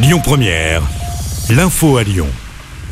Lyon Première, l'info à Lyon.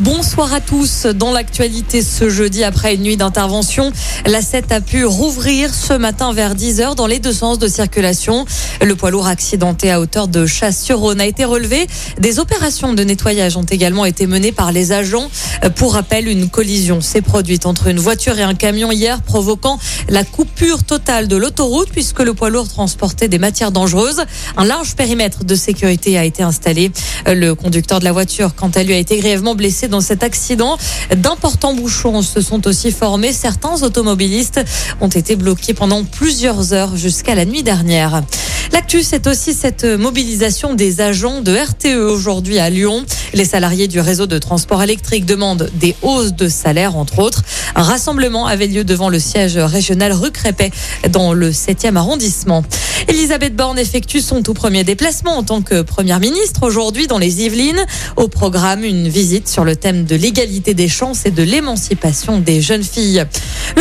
Bonsoir à tous. Dans l'actualité ce jeudi, après une nuit d'intervention, la 7 a pu rouvrir ce matin vers 10h dans les deux sens de circulation. Le poids lourd accidenté à hauteur de Chasse-sur-Rhône a été relevé. Des opérations de nettoyage ont également été menées par les agents. Pour rappel, une collision s'est produite entre une voiture et un camion hier, provoquant la coupure totale de l'autoroute puisque le poids lourd transportait des matières dangereuses. Un large périmètre de sécurité a été installé. Le conducteur de la voiture, quant à lui, a été grièvement blessé dans cet accident. D'importants bouchons se sont aussi formés. Certains automobilistes ont été bloqués pendant plusieurs heures jusqu'à la nuit dernière. L'actu, c'est aussi cette mobilisation des agents de RTE aujourd'hui à Lyon. Les salariés du réseau de transport électrique demandent des hausses de salaire, entre autres. Un rassemblement avait lieu devant le siège régional rue Crépet dans le 7e arrondissement. Elisabeth Borne effectue son tout premier déplacement en tant que première ministre aujourd'hui dans les Yvelines. Au programme, une visite sur le thème de l'égalité des chances et de l'émancipation des jeunes filles.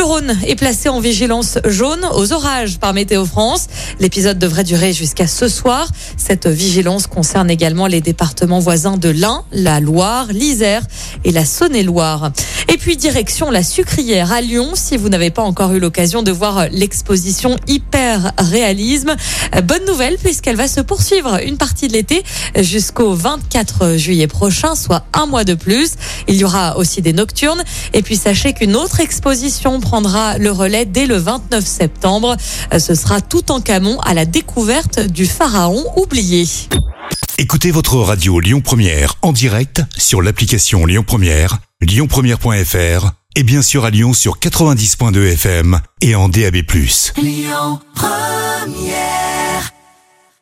Rhône est placé en vigilance jaune aux orages par Météo France. L'épisode devrait durer jusqu'à ce soir. Cette vigilance concerne également les départements voisins de l'Ain, la Loire, l'Isère et la Saône-et-Loire. Et puis direction la sucrière à Lyon, si vous n'avez pas encore eu l'occasion de voir l'exposition Hyper Réalisme. Bonne nouvelle puisqu'elle va se poursuivre une partie de l'été jusqu'au 24 juillet prochain, soit un mois de plus. Il y aura aussi des nocturnes. Et puis sachez qu'une autre exposition prendra le relais dès le 29 septembre. Ce sera tout en camon à la découverte du pharaon oublié. Écoutez votre radio Lyon Première en direct sur l'application Lyon Première, lyonpremière.fr et bien sûr à Lyon sur 90.2 FM et en DAB+. Lyon Première